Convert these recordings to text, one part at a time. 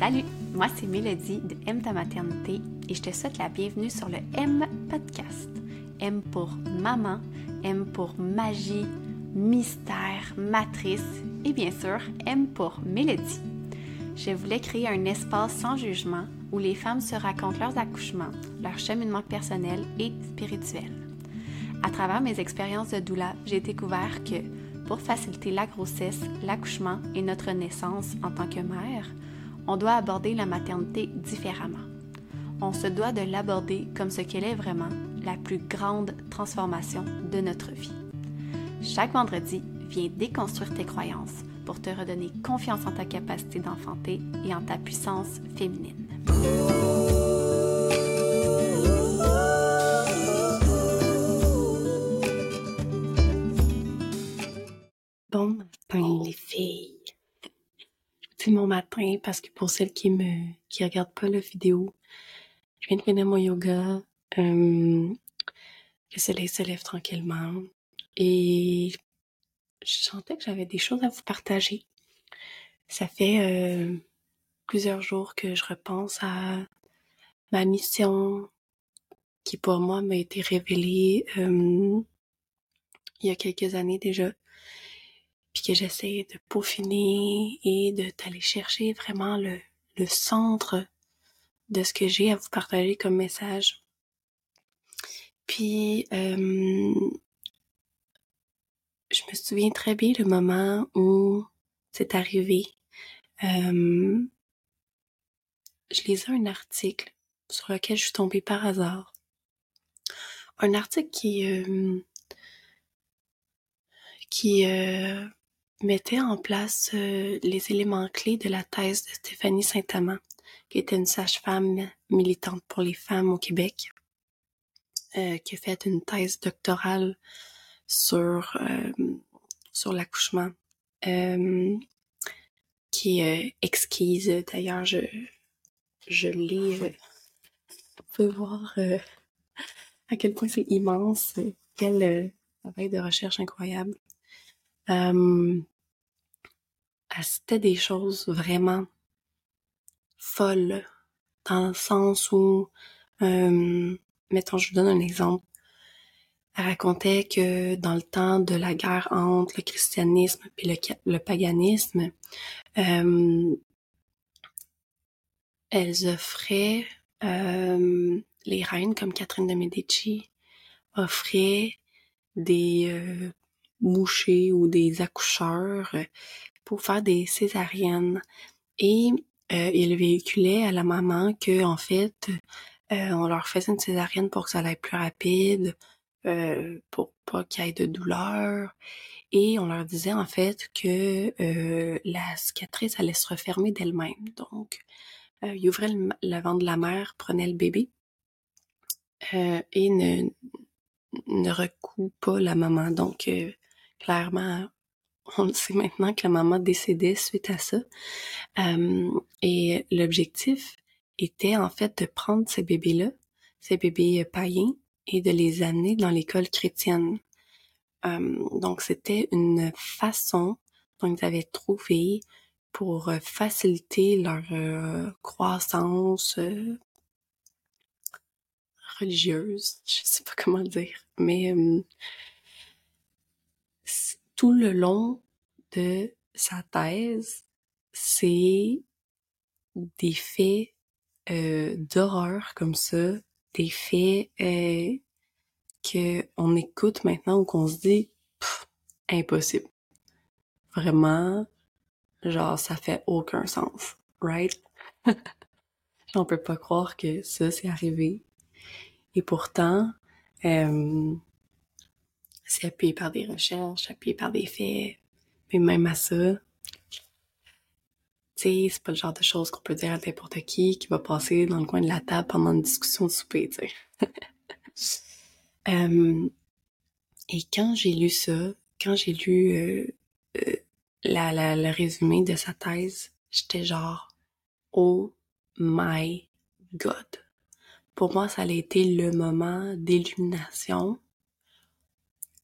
Salut, moi c'est Mélodie de M ta maternité et je te souhaite la bienvenue sur le M podcast. M pour maman, M pour magie, mystère, matrice et bien sûr M pour Mélodie. Je voulais créer un espace sans jugement où les femmes se racontent leurs accouchements, leur cheminement personnel et spirituel. À travers mes expériences de doula, j'ai découvert que pour faciliter la grossesse, l'accouchement et notre naissance en tant que mère, on doit aborder la maternité différemment. On se doit de l'aborder comme ce qu'elle est vraiment, la plus grande transformation de notre vie. Chaque vendredi, viens déconstruire tes croyances pour te redonner confiance en ta capacité d'enfanter et en ta puissance féminine. C'est mon matin parce que pour celles qui me qui regardent pas la vidéo, je viens de finir mon yoga. Euh, le soleil se lève tranquillement et je sentais que j'avais des choses à vous partager. Ça fait euh, plusieurs jours que je repense à ma mission qui pour moi m'a été révélée euh, il y a quelques années déjà puis que j'essaie de peaufiner et de t'aller chercher vraiment le, le centre de ce que j'ai à vous partager comme message. Puis, euh, je me souviens très bien le moment où c'est arrivé. Euh, je lisais un article sur lequel je suis tombée par hasard. Un article qui euh, qui euh, mettait en place euh, les éléments clés de la thèse de Stéphanie Saint-Amand, qui était une sage-femme militante pour les femmes au Québec, euh, qui a fait une thèse doctorale sur euh, sur l'accouchement, qui est exquise. D'ailleurs, je je l'ai. vous pouvez voir à quel point c'est immense, quel travail de recherche incroyable. Euh, c'était des choses vraiment folles dans le sens où, euh, mettons, je vous donne un exemple. Elle racontait que dans le temps de la guerre entre le christianisme et le, paganisme, euh, elles offraient, euh, les reines comme Catherine de Medici offraient des euh, mouchés ou des accoucheurs pour faire des césariennes. Et euh, il véhiculait à la maman que en fait, euh, on leur faisait une césarienne pour que ça aille plus rapide, euh, pour pas qu'il y ait de douleur. Et on leur disait en fait que la cicatrice allait se refermer d'elle-même. Donc, il ouvrait le, ventre de la mère, prenait le bébé et ne, ne recoue pas la maman. Donc, clairement, on sait maintenant que la maman décédait suite à ça. Euh, et l'objectif était en fait de prendre ces bébés-là, ces bébés païens, et de les amener dans l'école chrétienne. Euh, donc c'était une façon dont ils avaient trouvé pour faciliter leur euh, croissance religieuse, je sais pas comment dire, mais tout le long de sa thèse, c'est des faits euh, d'horreur comme ça, des faits euh, que on écoute maintenant ou qu'on se dit impossible. Vraiment, genre ça fait aucun sens, right? On peut pas croire que ça c'est arrivé. Et pourtant, euh, c'est appuyé par des recherches, appuyé par des faits, mais même à ça, tu sais, c'est pas le genre de choses qu'on peut dire à n'importe qui qui va passer dans le coin de la table pendant une discussion de souper, tu sais. euh, et quand j'ai lu ça, quand j'ai lu euh, euh, le résumé de sa thèse, j'étais genre, oh my god. Pour moi, ça a été le moment d'illumination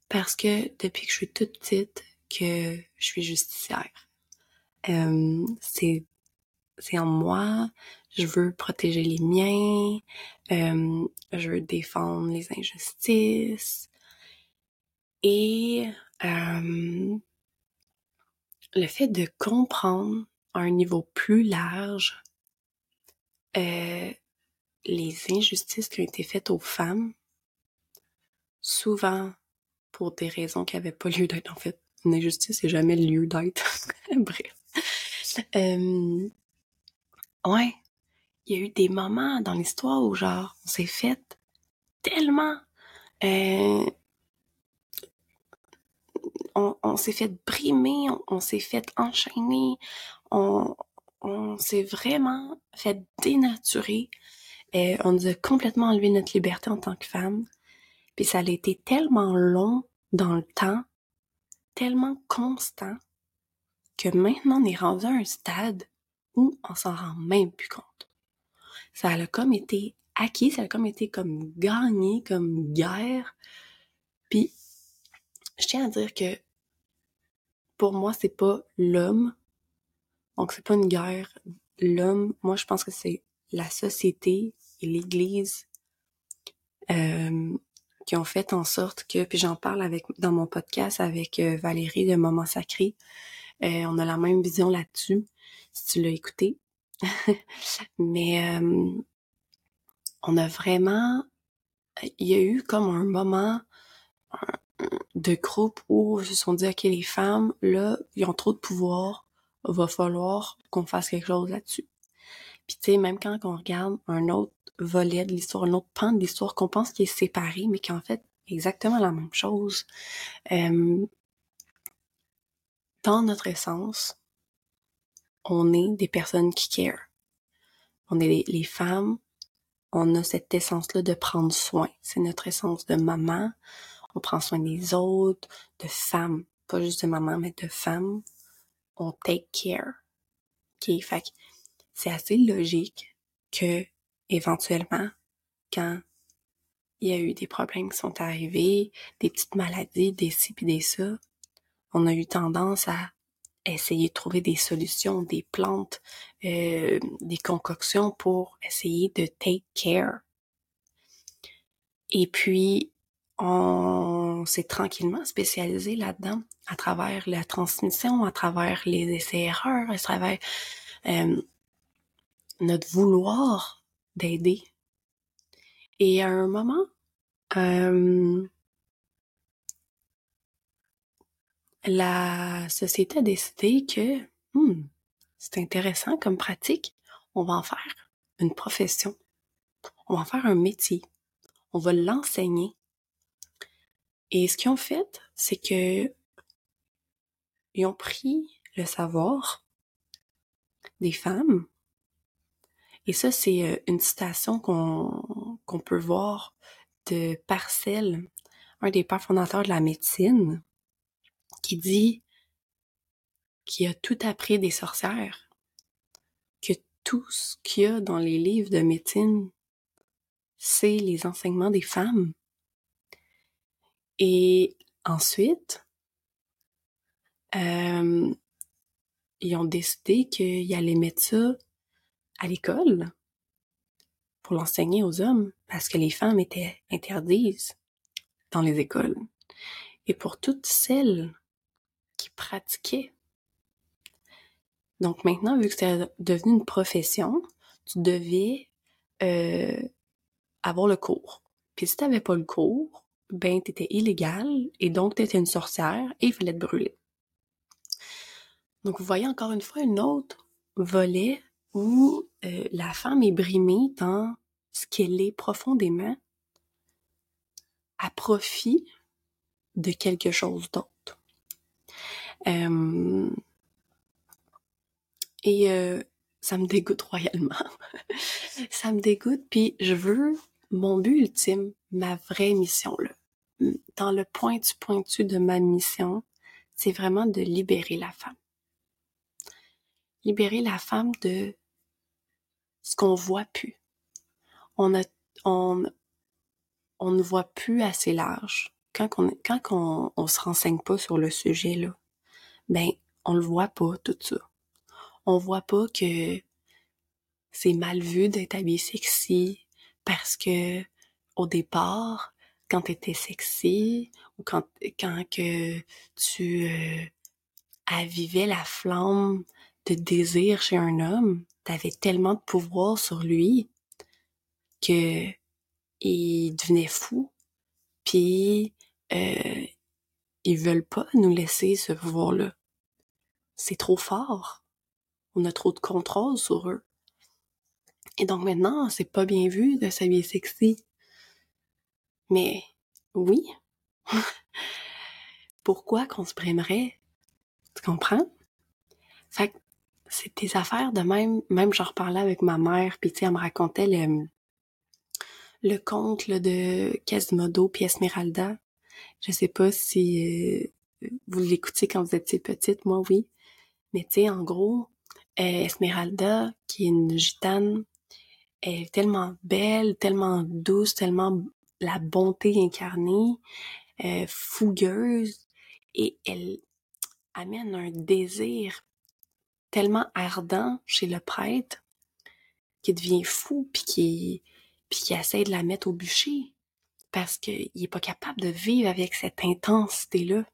parce que depuis que je suis toute petite, que je suis justicière. Euh, c'est c'est en moi, je veux protéger les miens, euh, je veux défendre les injustices. Et euh, le fait de comprendre à un niveau plus large euh, les injustices qui ont été faites aux femmes, souvent pour des raisons qui n'avaient pas lieu d'être. En fait, une injustice n'est jamais lieu d'être. Bref. Euh, ouais, il y a eu des moments dans l'histoire où genre on s'est fait tellement euh, on, s'est fait brimer, on, s'est fait enchaîner, on, on s'est vraiment fait dénaturer. Euh, on nous a complètement enlevé notre liberté en tant que femme. Puis ça a été tellement long dans le temps, tellement constant, que maintenant on est rendu à un stade où on s'en rend même plus compte. Ça a comme été acquis, ça a comme été comme gagné, comme guerre. Puis, je tiens à dire que pour moi, c'est pas l'homme. Donc, c'est pas une guerre. L'homme, moi, je pense que c'est la société et l'Église euh, qui ont fait en sorte que, puis j'en parle avec dans mon podcast avec euh, Valérie de Moment Sacré, euh, on a la même vision là-dessus, si tu l'as écouté. Mais euh, on a vraiment, il y a eu comme un moment de groupe où ils se sont dit, OK, les femmes, là, ils ont trop de pouvoir, va falloir qu'on fasse quelque chose là-dessus. Puis tu sais, même quand on regarde un autre volet de l'histoire, un autre pan de l'histoire qu'on pense qu'il est séparé, mais qu'en fait, exactement la même chose. Euh, dans notre essence, on est des personnes qui care. On est les, femmes, on a cette essence-là de prendre soin. C'est notre essence de maman. On prend soin des autres, de femmes. Pas juste de maman, mais de femmes. On take care. OK? Fait c'est assez logique que éventuellement, quand il y a eu des problèmes qui sont arrivés, des petites maladies, des ci pis des ça, on a eu tendance à essayer de trouver des solutions, des plantes, euh, des concoctions pour essayer de take care. Et puis, on s'est tranquillement spécialisé là-dedans à travers la transmission, à travers les essais-erreurs, à travers euh, notre vouloir d'aider. Et à un moment, euh, la société a décidé que hmm, c'est intéressant comme pratique, on va en faire une profession, on va en faire un métier, on va l'enseigner. Et ce qu'ils ont fait, c'est que ils ont pris le savoir des femmes et ça, c'est euh, une citation qu'on peut voir de Parcel, un des pères fondateurs de la médecine, qui dit qu'il a tout appris des sorcières, que tout ce qu'il y a dans les livres de médecine, c'est les enseignements des femmes. Et ensuite, euh, ils ont décidé qu'ils allaient mettre ça à l'école pour l'enseigner aux hommes parce que les femmes étaient interdites dans les écoles. Et pour toutes celles qui pratiquaient. Donc maintenant, vu que c'est devenu une profession, tu devais euh, avoir le cours. Puis si tu n'avais pas le cours, ben t'étais illégal et donc t'étais une sorcière et il fallait te brûler. Donc vous voyez encore une fois un autre volet où euh, la femme est brimée dans ce qu'elle est profondément à profit de quelque chose d'autre. Euh, et euh, ça me dégoûte royalement. ça me dégoûte, puis je veux mon but ultime, ma vraie mission. Dans le point du pointu de ma mission, c'est vraiment de libérer la femme. Libérer la femme de ce qu'on voit plus. On a, on, on ne voit plus assez large. Quand on, quand on, se renseigne pas sur le sujet, là, ben, on le voit pas, tout ça. On voit pas que c'est mal vu d'être habillé sexy parce que au départ, quand tu étais sexy ou quand quand que tu euh, avivais la flamme de désir chez un homme, t'avais tellement de pouvoir sur lui que il devenait fou. Puis euh, ils veulent pas nous laisser ce pouvoir-là. C'est trop fort. On a trop de contrôle sur eux. Et donc maintenant, c'est pas bien vu de s'habiller sexy. Mais oui. Pourquoi qu'on se prendrait? Tu comprends? Fait que c'est des affaires de même, même j'en reparlais avec ma mère, puis tu sais, elle me racontait le, le conte de Quasimodo puis Esmeralda. Je sais pas si euh, vous l'écoutiez quand vous étiez petite, moi oui. Mais tu sais, en gros, euh, Esmeralda, qui est une gitane, est tellement belle, tellement douce, tellement la bonté incarnée, euh, fougueuse, et elle amène un désir tellement ardent chez le prêtre qui devient fou puis qui puis essaie de la mettre au bûcher parce qu'il est pas capable de vivre avec cette intensité là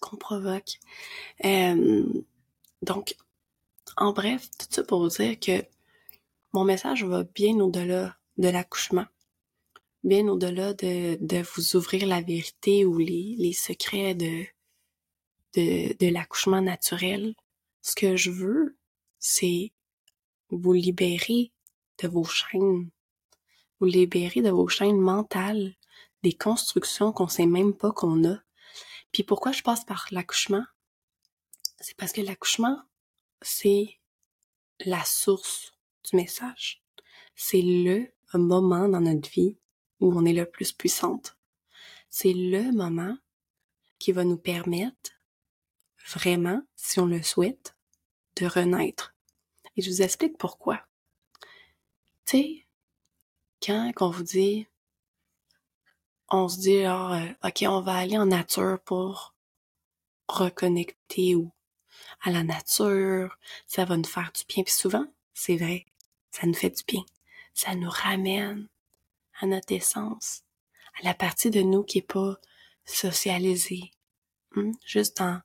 qu'on provoque. Euh, donc, en bref, tout ça pour dire que mon message va bien au-delà de l'accouchement, bien au-delà de, vous ouvrir la vérité ou les, secrets de, de l'accouchement naturel. Ce que je veux, c'est vous libérer de vos chaînes, vous libérer de vos chaînes mentales, des constructions qu'on sait même pas qu'on a. Puis pourquoi je passe par l'accouchement? C'est parce que l'accouchement, c'est la source du message. C'est le moment dans notre vie où on est le plus puissante. C'est le moment qui va nous permettre vraiment, si on le souhaite, de renaître. Et je vous explique pourquoi. Tu sais, quand on vous dit, on se dit, alors, euh, ok, on va aller en nature pour reconnecter ou à la nature, ça va nous faire du bien. Puis souvent, c'est vrai, ça nous fait du bien. Ça nous ramène à notre essence, à la partie de nous qui est pas socialisée, hmm? juste dans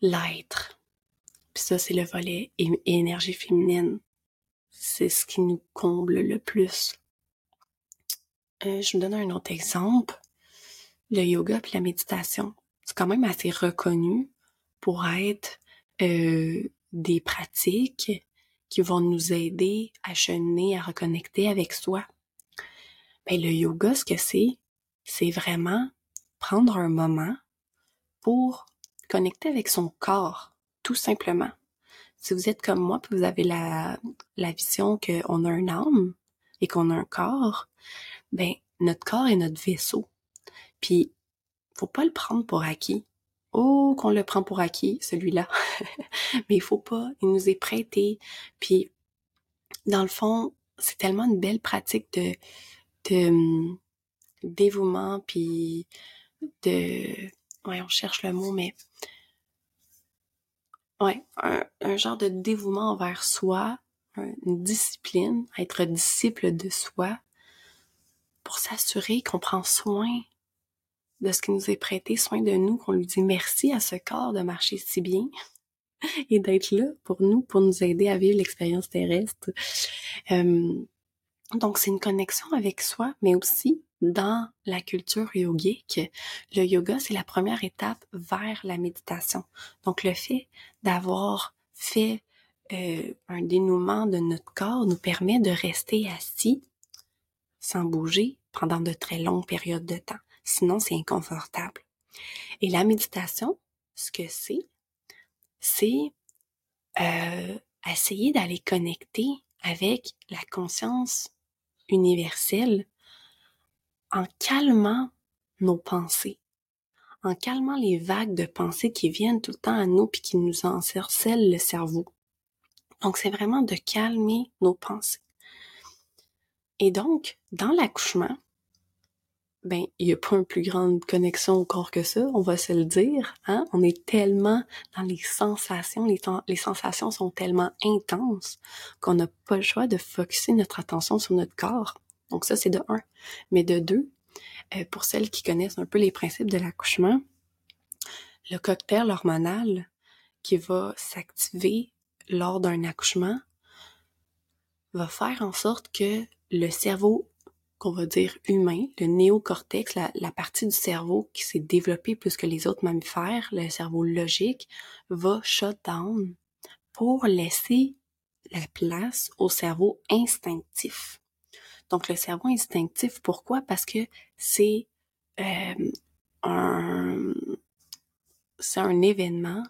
l'être. Puis ça, c'est le volet énergie féminine. C'est ce qui nous comble le plus. Euh, je vous donne un autre exemple. Le yoga puis la méditation. C'est quand même assez reconnu pour être euh, des pratiques qui vont nous aider à cheminer, à reconnecter avec soi. Ben, le yoga, ce que c'est, c'est vraiment prendre un moment pour connecter avec son corps, tout simplement. Si vous êtes comme moi, puis vous avez la, la vision qu'on a un âme et qu'on a un corps, ben notre corps est notre vaisseau. Puis faut pas le prendre pour acquis. Oh, qu'on le prend pour acquis, celui-là. Mais il faut pas, il nous est prêté. Puis, dans le fond, c'est tellement une belle pratique de, de hum, dévouement, puis de... On cherche le mot, mais... Ouais, un, un genre de dévouement envers soi, une discipline, être disciple de soi, pour s'assurer qu'on prend soin de ce qui nous est prêté, soin de nous, qu'on lui dit merci à ce corps de marcher si bien et d'être là pour nous, pour nous aider à vivre l'expérience terrestre. Euh, donc, c'est une connexion avec soi, mais aussi dans la culture yogique. Le yoga, c'est la première étape vers la méditation. Donc, le fait d'avoir fait euh, un dénouement de notre corps nous permet de rester assis sans bouger pendant de très longues périodes de temps sinon c'est inconfortable. Et la méditation, ce que c'est, c'est euh, essayer d'aller connecter avec la conscience universelle en calmant nos pensées, en calmant les vagues de pensées qui viennent tout le temps à nous puis qui nous encercellent le cerveau. Donc c'est vraiment de calmer nos pensées. Et donc, dans l'accouchement, ben il y a pas une plus grande connexion au corps que ça, on va se le dire. Hein? On est tellement dans les sensations, les, les sensations sont tellement intenses qu'on n'a pas le choix de focuser notre attention sur notre corps. Donc ça, c'est de un. Mais de deux, euh, pour celles qui connaissent un peu les principes de l'accouchement, le cocktail hormonal qui va s'activer lors d'un accouchement va faire en sorte que le cerveau qu'on va dire humain, le néocortex, la, la partie du cerveau qui s'est développée plus que les autres mammifères, le cerveau logique, va shut down pour laisser la place au cerveau instinctif. Donc le cerveau instinctif, pourquoi? Parce que c'est euh, un c'est un événement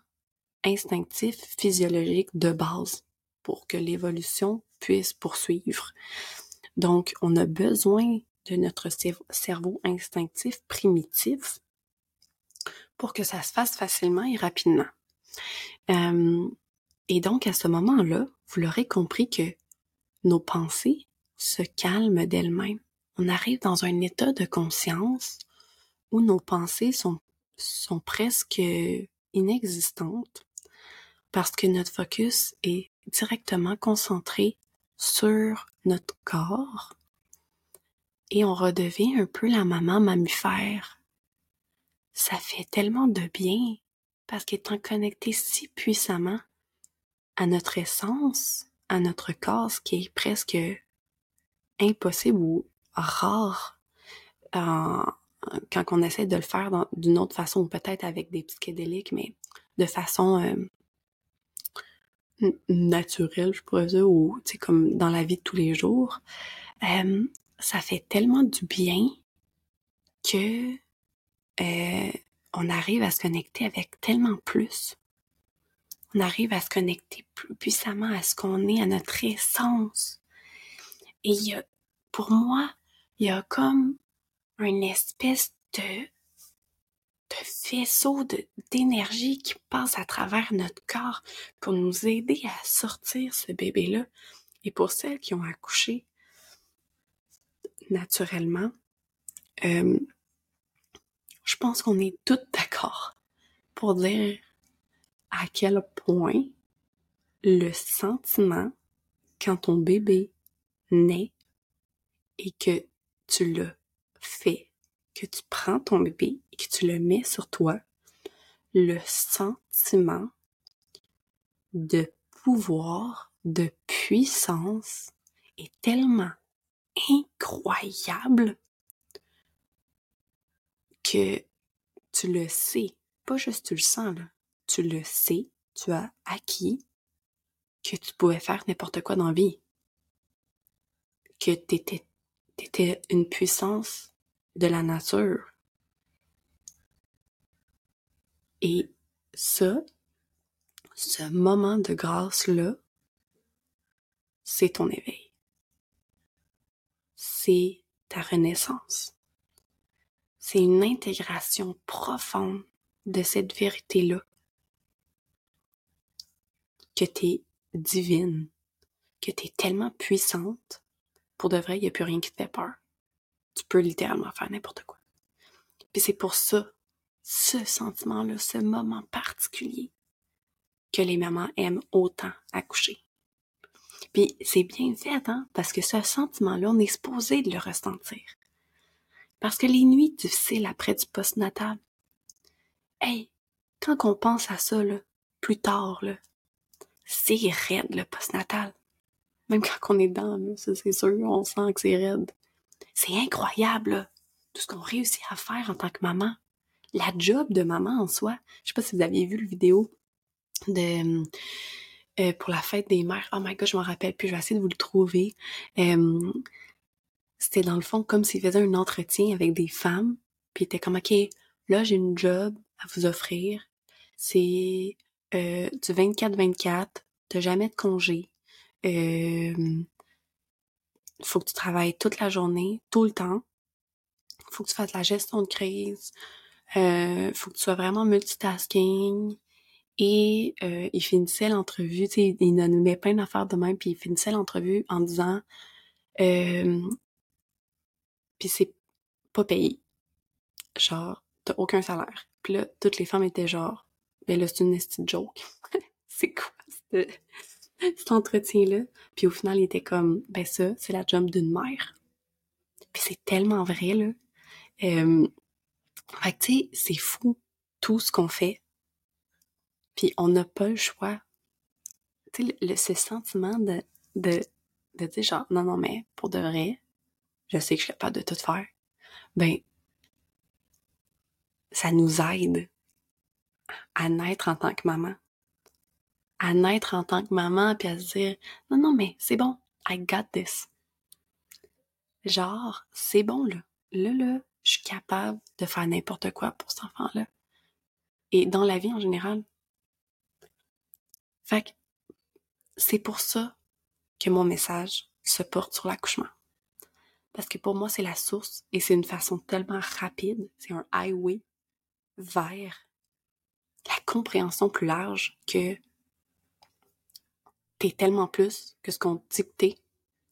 instinctif physiologique de base pour que l'évolution puisse poursuivre. Donc, on a besoin de notre cerveau instinctif primitif pour que ça se fasse facilement et rapidement. Euh, et donc, à ce moment-là, vous l'aurez compris que nos pensées se calment d'elles-mêmes. On arrive dans un état de conscience où nos pensées sont, sont presque inexistantes parce que notre focus est directement concentré sur notre corps et on redevient un peu la maman mammifère. Ça fait tellement de bien parce qu'étant connecté si puissamment à notre essence, à notre corps, ce qui est presque impossible ou rare euh, quand on essaie de le faire d'une autre façon, peut-être avec des psychédéliques, mais de façon euh, naturel, je pourrais dire, ou comme dans la vie de tous les jours, euh, ça fait tellement du bien que on arrive à se connecter avec tellement plus. On arrive à se connecter plus puissamment à ce qu'on est, à notre essence. Et a, pour moi, il y a comme une espèce de de faisceau d'énergie qui passe à travers notre corps pour nous aider à sortir ce bébé-là. Et pour celles qui ont accouché naturellement, euh, je pense qu'on est toutes d'accord pour dire à quel point le sentiment quand ton bébé naît et que tu le fais que tu prends ton bébé et que tu le mets sur toi, le sentiment de pouvoir, de puissance est tellement incroyable que tu le sais, pas juste tu le sens, tu le sais, tu as acquis que tu pouvais faire n'importe quoi dans la vie, que tu étais une puissance de la nature. Et ça, ce moment de grâce-là, c'est ton éveil. C'est ta renaissance. C'est une intégration profonde de cette vérité-là. Que t'es divine, que t'es tellement puissante, pour de vrai, il n'y a plus rien qui te fait peur tu peux littéralement faire n'importe quoi. Puis c'est pour ça, ce sentiment-là, ce moment particulier, que les mamans aiment autant accoucher. Puis c'est bien fait, hein, parce que ce sentiment-là, on est supposé de le ressentir. Parce que les nuits difficiles après du postnatal, hey, quand on pense à ça, là, plus tard, là, c'est raide le postnatal. Même quand on est dedans, c'est sûr, on sent que c'est raide. C'est incroyable, tout ce qu'on réussit à faire en tant que maman. La job de maman en soi. Je sais pas si vous aviez vu le vidéo de euh, pour la fête des mères. Oh my god, je m'en rappelle plus. Je vais essayer de vous le trouver. Euh, c'était dans le fond comme s'il faisait un entretien avec des femmes. Puis il était comme ok, là j'ai une job à vous offrir. C'est euh, du 24-24, t'as jamais de congé. Euh, faut que tu travailles toute la journée, tout le temps. Faut que tu fasses la gestion de crise. Euh, faut que tu sois vraiment multitasking. Et euh, il finissait l'entrevue, tu sais, il nous met plein d'affaires de même, puis il finissait l'entrevue en disant euh, puis c'est pas payé. genre, t'as aucun salaire. Puis là, toutes les femmes étaient genre, ben là, c'est une petite joke. c'est quoi cet entretien-là? Puis au final, il était comme, ben ça, c'est la job d'une mère. Puis c'est tellement vrai, là. Euh, fait que, tu sais, c'est fou, tout ce qu'on fait. Puis on n'a pas le choix. Tu sais, ce sentiment de, de, de dire genre, non, non, mais pour de vrai, je sais que je suis capable de tout faire. Ben, ça nous aide à naître en tant que maman. À naître en tant que maman, puis à se dire, non, non, mais c'est bon, I got this. Genre, c'est bon, là. Là, là, je suis capable de faire n'importe quoi pour cet enfant-là. Et dans la vie en général. Fait que, c'est pour ça que mon message se porte sur l'accouchement. Parce que pour moi, c'est la source et c'est une façon tellement rapide, c'est un highway vers la compréhension plus large que t'es tellement plus que ce qu'on t'es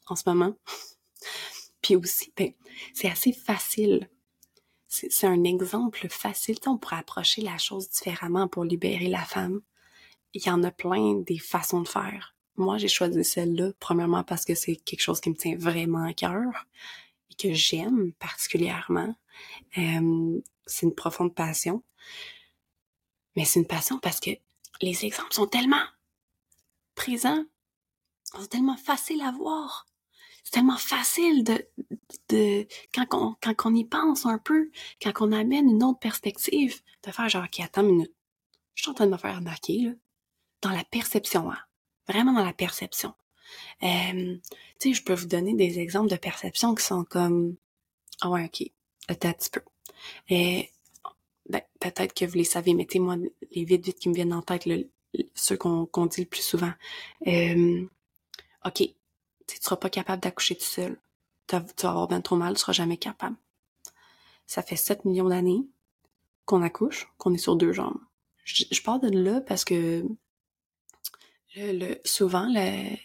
en ce moment. Puis aussi, ben, c'est assez facile. C'est un exemple facile. on pourrait approcher la chose différemment pour libérer la femme. Il y en a plein des façons de faire. Moi, j'ai choisi celle-là, premièrement parce que c'est quelque chose qui me tient vraiment à cœur et que j'aime particulièrement. Euh, c'est une profonde passion. Mais c'est une passion parce que les exemples sont tellement présents, sont tellement faciles à voir. C'est tellement facile de, de quand, on, quand y pense un peu, quand on amène une autre perspective, de faire genre, OK, attends une minute. Je suis en train de me faire arnaquer, là. Dans la perception, hein. Vraiment dans la perception. Euh, tu sais, je peux vous donner des exemples de perceptions qui sont comme, ah ouais, OK, attends un petit peu. Et ben, peut-être que vous les savez, mais moi, les vite vite qui me viennent en tête, le, ceux qu'on dit le plus souvent. Euh, OK, tu seras pas capable d'accoucher tout seul. Tu vas avoir bien trop mal, tu seras jamais capable. Ça fait 7 millions d'années qu'on accouche, qu'on est sur deux jambes. Je, pars de là parce que souvent, le,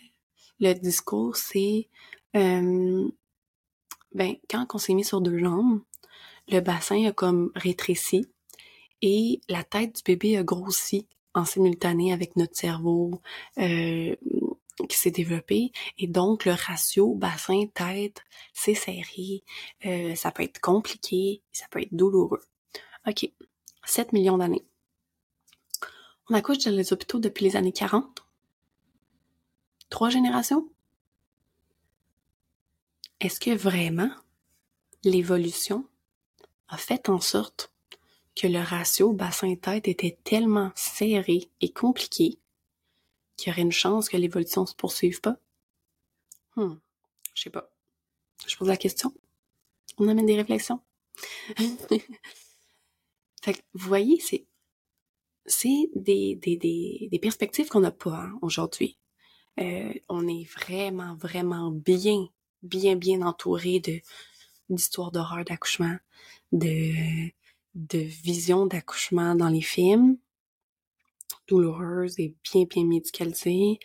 le discours, c'est euh, ben, quand on s'est mis sur deux jambes, le bassin a comme rétréci et la tête du bébé a grossi en simultané avec notre cerveau euh, qui s'est développé et donc le ratio bassin-tête s'est serré. Euh, ça peut être compliqué, ça peut être douloureux. OK, 7 millions d'années. On accouche dans les hôpitaux depuis les années 40. Trois générations? Est-ce que vraiment l'évolution a fait en sorte que le ratio bassin-tête était tellement serré et compliqué qu'il y aurait une chance que l'évolution se poursuive pas? Hmm, je sais pas. Je pose la question. On amène des réflexions. fait que, vous voyez, c'est, c'est des, des, des, des perspectives qu'on n'a pas hein, aujourd'hui. Euh, on est vraiment, vraiment bien, bien, bien entouré de d'histoires d'horreur d'accouchement, de, de visions d'accouchement dans les films, douloureuses et bien, bien médicalisées,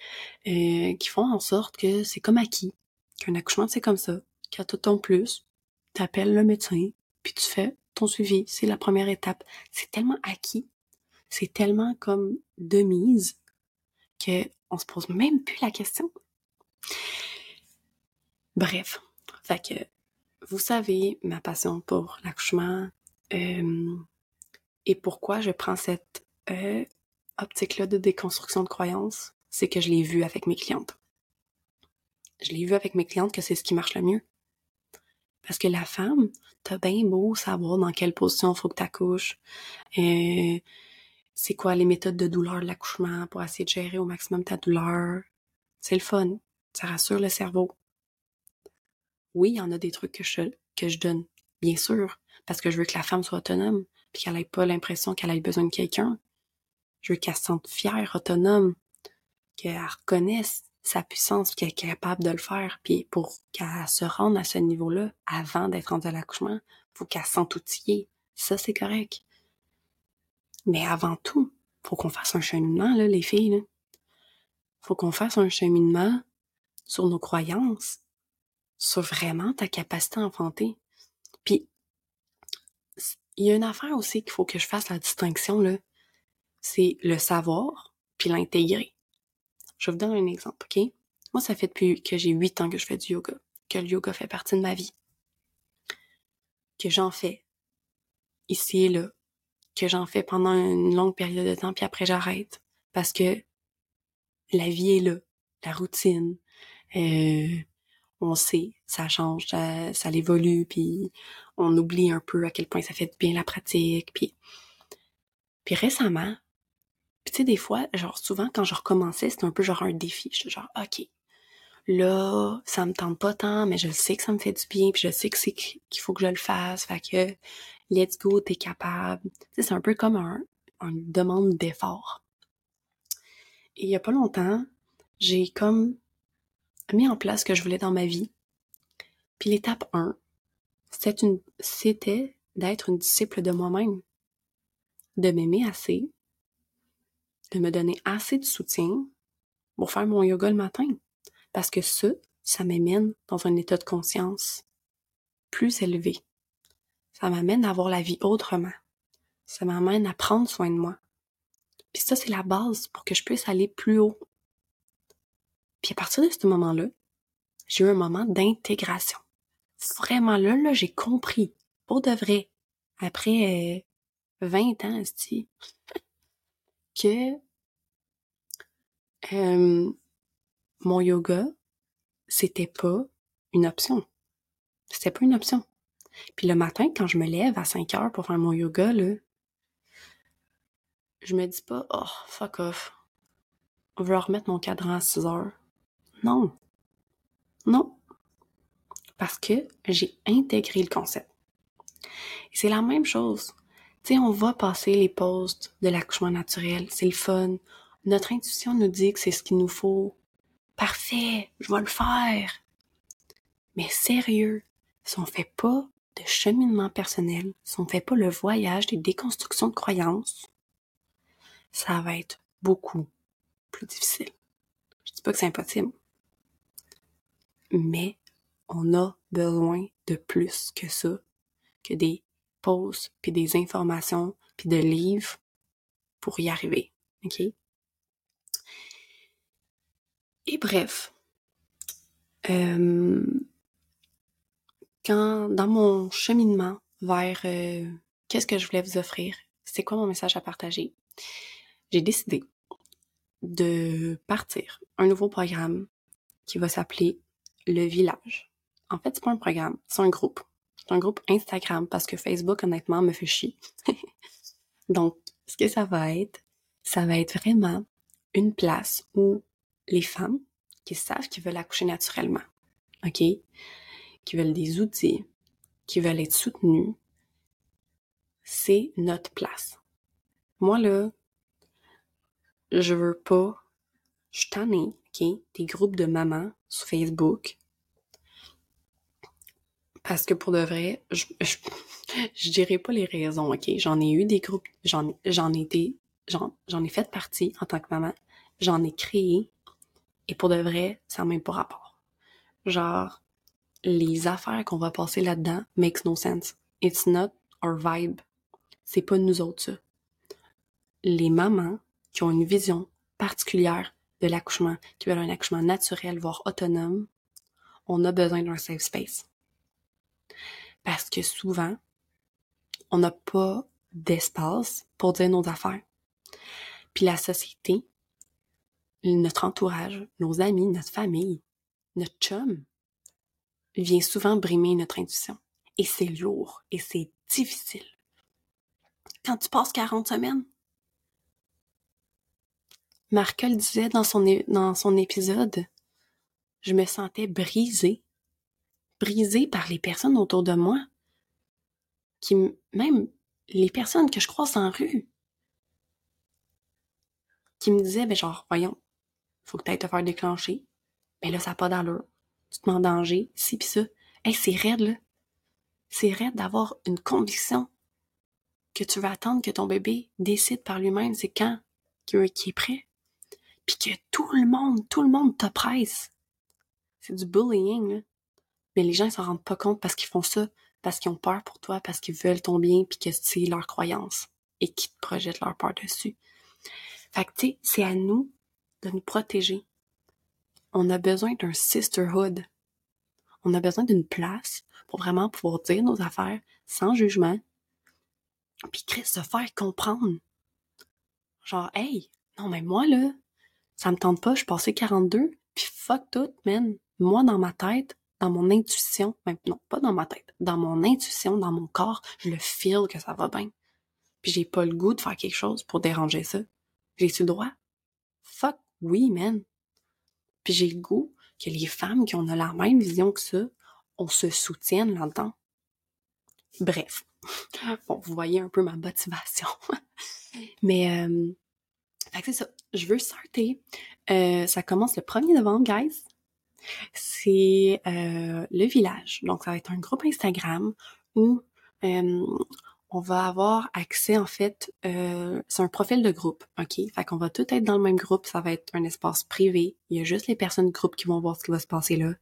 euh, qui font en sorte que c'est comme acquis, qu'un accouchement c'est comme ça, qu'à tout ton plus, t'appelles le médecin, puis tu fais ton suivi, c'est la première étape. C'est tellement acquis, c'est tellement comme de mise que on se pose même plus la question. Bref, fait que vous savez ma passion pour l'accouchement euh, et pourquoi je prends cette euh, optique-là de déconstruction de croyances, c'est que je l'ai vu avec mes clientes. Je l'ai vu avec mes clientes que c'est ce qui marche le mieux. Parce que la femme, t'as bien beau savoir dans quelle position faut que t'accouches, euh, c'est quoi les méthodes de douleur de l'accouchement pour essayer de gérer au maximum ta douleur. C'est le fun. Ça rassure le cerveau. Oui, il y en a des trucs que je, que je donne, bien sûr, parce que je veux que la femme soit autonome, puis qu'elle ait pas l'impression qu'elle ait besoin de quelqu'un. Je veux qu'elle se sente fière, autonome, qu'elle reconnaisse sa puissance, qu'elle est capable de le faire. Puis pour qu'elle se rende à ce niveau-là, avant d'être rendue à l'accouchement, faut qu'elle se sente outillée. Ça, c'est correct. Mais avant tout, faut qu'on fasse un cheminement, là, les filles. Là. Faut qu'on fasse un cheminement sur nos croyances, sur vraiment ta capacité à enfanter. Puis, il y a une affaire aussi qu'il faut que je fasse la distinction, là. C'est le savoir puis l'intégrer. Je vous donne un exemple, OK? Moi, ça fait depuis que j'ai huit ans que je fais du yoga, que le yoga fait partie de ma vie, que j'en fais ici et là, que j'en fais pendant une longue période de temps, puis après j'arrête, parce que la vie est là, la routine, euh, on sait, ça change, ça, évolue, puis on oublie un peu à quel point ça fait bien la pratique, puis puis récemment, tu sais des fois, genre souvent quand je recommençais, c'était un peu genre un défi, j'étais genre OK. Là, ça me tente pas tant, mais je sais que ça me fait du bien, puis je sais que c'est qu'il faut que je le fasse, fait que let's go, t'es capable. Tu sais, c'est un peu comme un, une demande d'effort. Et il y a pas longtemps, j'ai comme mis en place ce que je voulais dans ma vie. Puis l'étape 1, c'était d'être une disciple de moi-même. De m'aimer assez. De me donner assez de soutien pour faire mon yoga le matin. Parce que ça, ça m'amène dans un état de conscience plus élevé. Ça m'amène à voir la vie autrement. Ça m'amène à prendre soin de moi. Puis ça, c'est la base pour que je puisse aller plus haut puis à partir de ce moment-là, j'ai eu un moment d'intégration. Vraiment là, là, j'ai compris, pour de vrai, après 20 euh, ans, dit, que euh, mon yoga, c'était pas une option. C'était pas une option. Puis le matin, quand je me lève à 5 heures pour faire mon yoga, là, je me dis pas, oh, fuck off. On va remettre mon cadran à 6 heures. Non. Non. Parce que j'ai intégré le concept. C'est la même chose. Tu sais, on va passer les postes de l'accouchement naturel. C'est le fun. Notre intuition nous dit que c'est ce qu'il nous faut. Parfait, je vais le faire. Mais sérieux, si on fait pas de cheminement personnel, si on fait pas le voyage des déconstructions de croyances, ça va être beaucoup plus difficile. Je dis pas que c'est impossible mais on a besoin de plus que ça, que des pauses, puis des informations, puis de livres pour y arriver. OK? Et bref, euh, quand dans mon cheminement vers euh, qu'est-ce que je voulais vous offrir, c'est quoi mon message à partager, j'ai décidé de partir un nouveau programme qui va s'appeler le village. En fait, c'est pas un programme, c'est un groupe. C'est un groupe Instagram parce que Facebook, honnêtement, me fait chier. Donc, ce que ça va être, ça va être vraiment une place où les femmes qui savent qu'ils veulent accoucher naturellement, OK? Qui veulent des outils, qui veulent être soutenues, c'est notre place. Moi, là, je veux pas, je suis tannée, OK, des groupes de mamans sur Facebook. Parce que pour de vrai, je, je, dirais pas les raisons, ok? J'en ai eu des groupes, j'en, j'en ai été, j'en, j'en ai fait partie en tant que maman. J'en ai créé. Et pour de vrai, ça n'a même pas rapport. Genre, les affaires qu'on va passer là-dedans makes no sense. It's not our vibe. C'est pas nous autres, ça. Les mamans qui ont une vision particulière de l'accouchement, qui veulent un accouchement naturel, voire autonome, on a besoin d'un safe space. Parce que souvent, on n'a pas d'espace pour dire nos affaires. Puis la société, notre entourage, nos amis, notre famille, notre chum, vient souvent brimer notre intuition. Et c'est lourd et c'est difficile. Quand tu passes 40 semaines, Markel disait dans son, épisode, je me sentais brisée, brisée par les personnes autour de moi, qui même les personnes que je croise en rue, qui me disaient, ben genre, voyons, faut que tu te faire déclencher. Mais là, ça n'a pas d'allure. Tu te mets en danger, si pis ça. Hey, c'est raide, là. C'est raide d'avoir une conviction que tu vas attendre que ton bébé décide par lui-même c'est quand qui est prêt puis que tout le monde, tout le monde te presse. C'est du bullying, là. Mais les gens ils s'en rendent pas compte parce qu'ils font ça parce qu'ils ont peur pour toi, parce qu'ils veulent ton bien, puis que c'est leur croyance et qu'ils te projettent leur peur dessus. Fait que, tu sais, c'est à nous de nous protéger. On a besoin d'un sisterhood. On a besoin d'une place pour vraiment pouvoir dire nos affaires sans jugement. Puis Chris, se faire comprendre. Genre, hey, non mais moi là, ça me tente pas, je suis passée 42, puis fuck tout, man. Moi, dans ma tête, dans mon intuition, même non, pas dans ma tête, dans mon intuition, dans mon corps, je le feel que ça va bien. Puis j'ai pas le goût de faire quelque chose pour déranger ça. J'ai-tu le droit? Fuck oui, man. Puis j'ai le goût que les femmes qui ont la même vision que ça, on se soutienne là-dedans. Bref. Bon, vous voyez un peu ma motivation. Mais, euh, c'est ça. Je veux sortir. Euh, ça commence le 1er novembre, guys. C'est euh, le village. Donc, ça va être un groupe Instagram où euh, on va avoir accès, en fait, euh, c'est un profil de groupe, OK? Fait qu'on va tout être dans le même groupe. Ça va être un espace privé. Il y a juste les personnes du groupe qui vont voir ce qui va se passer là.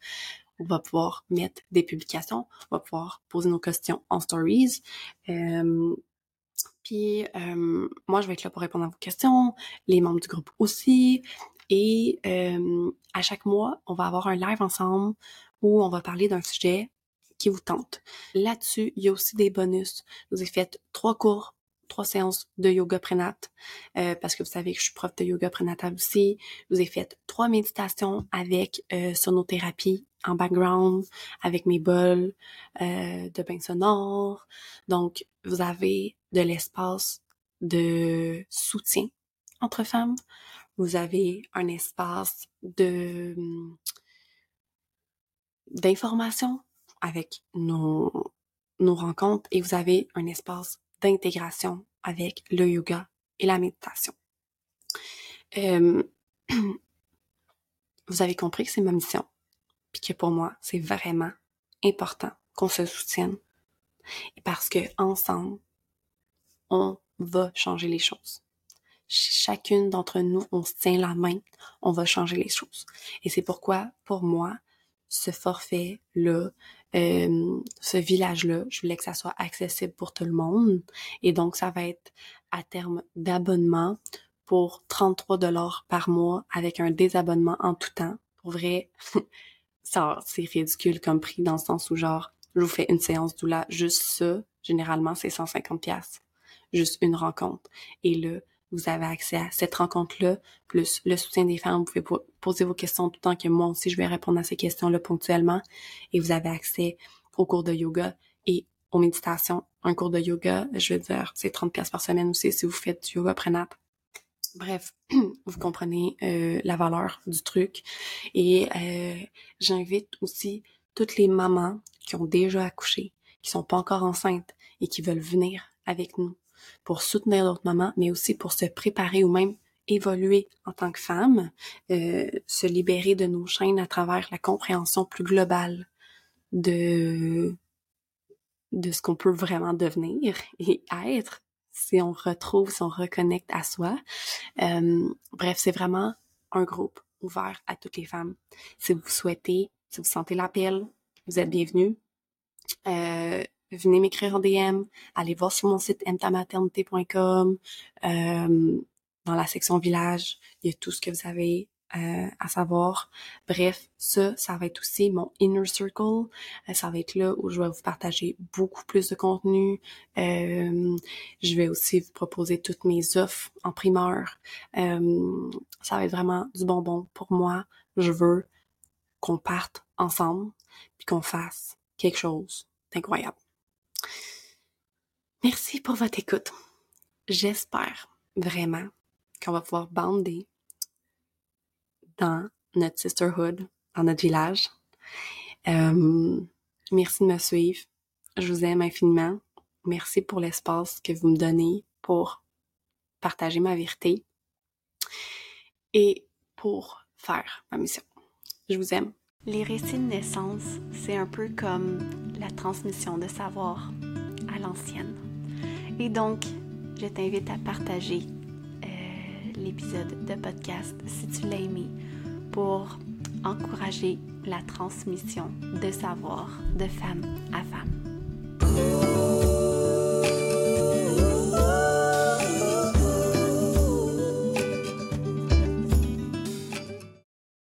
On va pouvoir mettre des publications. On va pouvoir poser nos questions en stories. Euh, puis euh, moi, je vais être là pour répondre à vos questions, les membres du groupe aussi. Et euh, à chaque mois, on va avoir un live ensemble où on va parler d'un sujet qui vous tente. Là-dessus, il y a aussi des bonus. Je vous ai fait trois cours, trois séances de yoga prénat, euh, parce que vous savez que je suis prof de yoga prénatal aussi. Je vous ai fait trois méditations avec euh, sonothérapie en background, avec mes bols euh, de bain sonore. Donc, vous avez de l'espace de soutien entre femmes. Vous avez un espace de d'information avec nos, nos rencontres et vous avez un espace d'intégration avec le yoga et la méditation. Euh, vous avez compris que c'est ma mission, puis que pour moi, c'est vraiment important qu'on se soutienne. Parce que ensemble, on va changer les choses. Chacune d'entre nous, on se tient la main, on va changer les choses. Et c'est pourquoi, pour moi, ce forfait-là, euh, ce village-là, je voulais que ça soit accessible pour tout le monde. Et donc, ça va être à terme d'abonnement pour 33 dollars par mois avec un désabonnement en tout temps. Pour vrai, ça c'est ridicule comme prix dans le sens où genre, je vous fais une séance doula, juste ça, généralement c'est 150 pièces juste une rencontre. Et là, vous avez accès à cette rencontre-là, plus le soutien des femmes. Vous pouvez poser vos questions tout le temps que moi aussi, je vais répondre à ces questions-là ponctuellement. Et vous avez accès aux cours de yoga et aux méditations. Un cours de yoga, je veux dire, c'est 30 pièces par semaine aussi si vous faites du yoga prénat. Bref, vous comprenez euh, la valeur du truc. Et euh, j'invite aussi toutes les mamans qui ont déjà accouché, qui sont pas encore enceintes et qui veulent venir avec nous pour soutenir d'autres mamans, mais aussi pour se préparer ou même évoluer en tant que femme, euh, se libérer de nos chaînes à travers la compréhension plus globale de de ce qu'on peut vraiment devenir et être si on retrouve, si on reconnecte à soi. Euh, bref, c'est vraiment un groupe ouvert à toutes les femmes. Si vous souhaitez, si vous sentez l'appel, vous êtes bienvenue. Euh, venez m'écrire en DM, allez voir sur mon site mtamaternité.com, euh, dans la section village, il y a tout ce que vous avez euh, à savoir. Bref, ça, ça va être aussi mon inner circle. Euh, ça va être là où je vais vous partager beaucoup plus de contenu. Euh, je vais aussi vous proposer toutes mes offres en primeur. ça va être vraiment du bonbon pour moi. Je veux qu'on parte ensemble puis qu'on fasse quelque chose d'incroyable. Merci pour votre écoute. J'espère vraiment qu'on va pouvoir bander dans notre sisterhood, dans notre village. Euh, merci de me suivre. Je vous aime infiniment. Merci pour l'espace que vous me donnez pour partager ma vérité et pour faire ma mission. Je vous aime. Les récits de naissance, c'est un peu comme la transmission de savoir à l'ancienne. Et donc, je t'invite à partager euh, l'épisode de podcast si tu l'as aimé pour encourager la transmission de savoir de femme à femme.